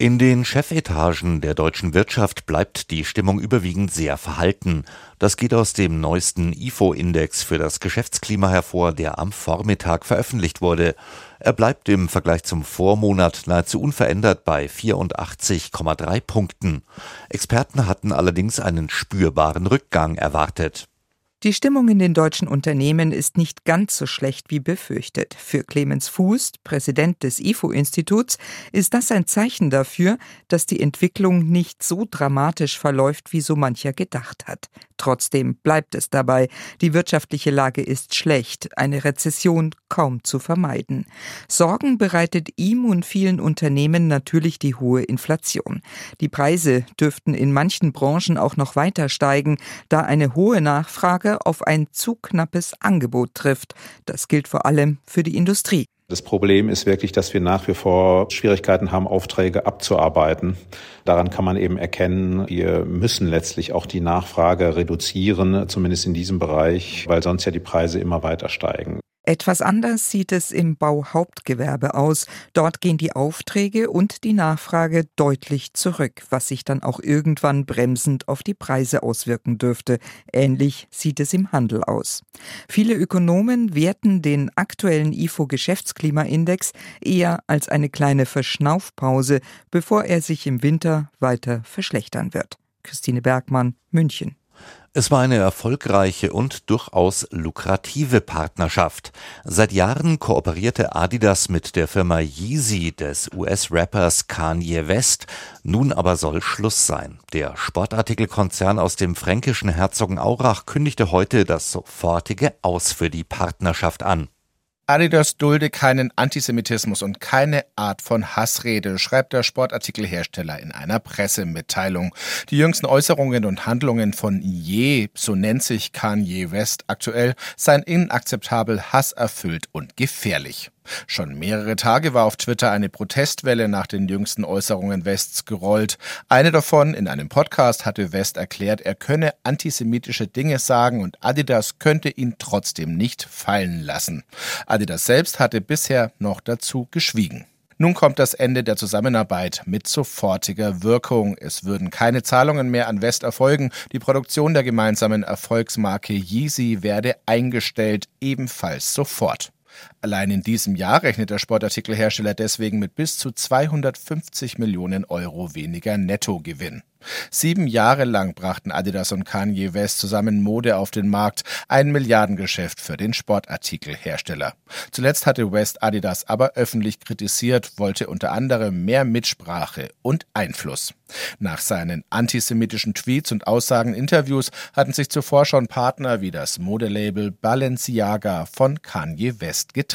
In den Chefetagen der deutschen Wirtschaft bleibt die Stimmung überwiegend sehr verhalten. Das geht aus dem neuesten IFO-Index für das Geschäftsklima hervor, der am Vormittag veröffentlicht wurde. Er bleibt im Vergleich zum Vormonat nahezu unverändert bei 84,3 Punkten. Experten hatten allerdings einen spürbaren Rückgang erwartet. Die Stimmung in den deutschen Unternehmen ist nicht ganz so schlecht wie befürchtet. Für Clemens Fuß, Präsident des IFO-Instituts, ist das ein Zeichen dafür, dass die Entwicklung nicht so dramatisch verläuft, wie so mancher gedacht hat. Trotzdem bleibt es dabei. Die wirtschaftliche Lage ist schlecht, eine Rezession kaum zu vermeiden. Sorgen bereitet ihm und vielen Unternehmen natürlich die hohe Inflation. Die Preise dürften in manchen Branchen auch noch weiter steigen, da eine hohe Nachfrage Marke auf ein zu knappes Angebot trifft. Das gilt vor allem für die Industrie. Das Problem ist wirklich, dass wir nach wie vor Schwierigkeiten haben, Aufträge abzuarbeiten. Daran kann man eben erkennen, wir müssen letztlich auch die Nachfrage reduzieren, zumindest in diesem Bereich, weil sonst ja die Preise immer weiter steigen. Etwas anders sieht es im Bauhauptgewerbe aus. Dort gehen die Aufträge und die Nachfrage deutlich zurück, was sich dann auch irgendwann bremsend auf die Preise auswirken dürfte. Ähnlich sieht es im Handel aus. Viele Ökonomen werten den aktuellen IFO Geschäftsklimaindex eher als eine kleine Verschnaufpause, bevor er sich im Winter weiter verschlechtern wird. Christine Bergmann, München. Es war eine erfolgreiche und durchaus lukrative Partnerschaft. Seit Jahren kooperierte Adidas mit der Firma Yeezy des US-Rappers Kanye West. Nun aber soll Schluss sein. Der Sportartikelkonzern aus dem fränkischen Herzogenaurach kündigte heute das sofortige Aus für die Partnerschaft an. Adidas dulde keinen Antisemitismus und keine Art von Hassrede, schreibt der Sportartikelhersteller in einer Pressemitteilung. Die jüngsten Äußerungen und Handlungen von Je, so nennt sich Kanye West aktuell, seien inakzeptabel, hasserfüllt und gefährlich. Schon mehrere Tage war auf Twitter eine Protestwelle nach den jüngsten Äußerungen Wests gerollt. Eine davon in einem Podcast hatte West erklärt, er könne antisemitische Dinge sagen und Adidas könnte ihn trotzdem nicht fallen lassen. Adidas selbst hatte bisher noch dazu geschwiegen. Nun kommt das Ende der Zusammenarbeit mit sofortiger Wirkung. Es würden keine Zahlungen mehr an West erfolgen. Die Produktion der gemeinsamen Erfolgsmarke Yeezy werde eingestellt, ebenfalls sofort. Allein in diesem Jahr rechnet der Sportartikelhersteller deswegen mit bis zu 250 Millionen Euro weniger Nettogewinn. Sieben Jahre lang brachten Adidas und Kanye West zusammen Mode auf den Markt, ein Milliardengeschäft für den Sportartikelhersteller. Zuletzt hatte West Adidas aber öffentlich kritisiert, wollte unter anderem mehr Mitsprache und Einfluss. Nach seinen antisemitischen Tweets und Aussagen in Interviews hatten sich zuvor schon Partner wie das Modelabel Balenciaga von Kanye West getrennt.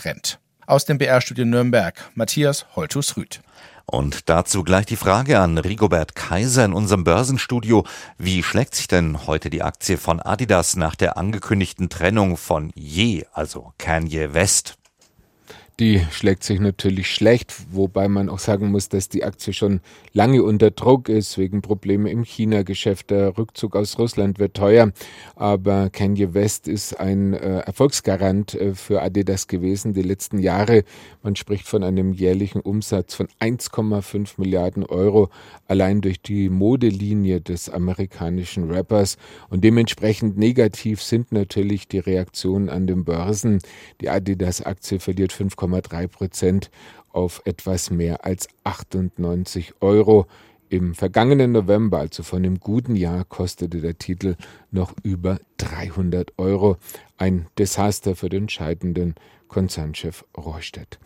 Aus dem BR-Studio Nürnberg, Matthias Holtus-Rüth. Und dazu gleich die Frage an Rigobert Kaiser in unserem Börsenstudio. Wie schlägt sich denn heute die Aktie von Adidas nach der angekündigten Trennung von Je, also Kanye West? Die schlägt sich natürlich schlecht, wobei man auch sagen muss, dass die Aktie schon lange unter Druck ist, wegen Probleme im China-Geschäft. Der Rückzug aus Russland wird teuer, aber Kanye West ist ein äh, Erfolgsgarant äh, für Adidas gewesen die letzten Jahre. Man spricht von einem jährlichen Umsatz von 1,5 Milliarden Euro allein durch die Modelinie des amerikanischen Rappers und dementsprechend negativ sind natürlich die Reaktionen an den Börsen. Die Adidas-Aktie verliert 5, 2,3 Prozent auf etwas mehr als 98 Euro. Im vergangenen November, also von dem guten Jahr, kostete der Titel noch über 300 Euro. Ein Desaster für den scheidenden Konzernchef Rohrstedt.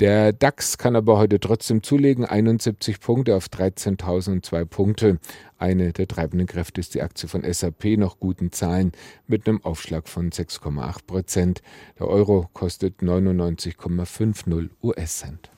Der DAX kann aber heute trotzdem zulegen, 71 Punkte auf 13.002 Punkte. Eine der treibenden Kräfte ist die Aktie von SAP nach guten Zahlen mit einem Aufschlag von 6,8 Prozent. Der Euro kostet 99,50 US-Cent.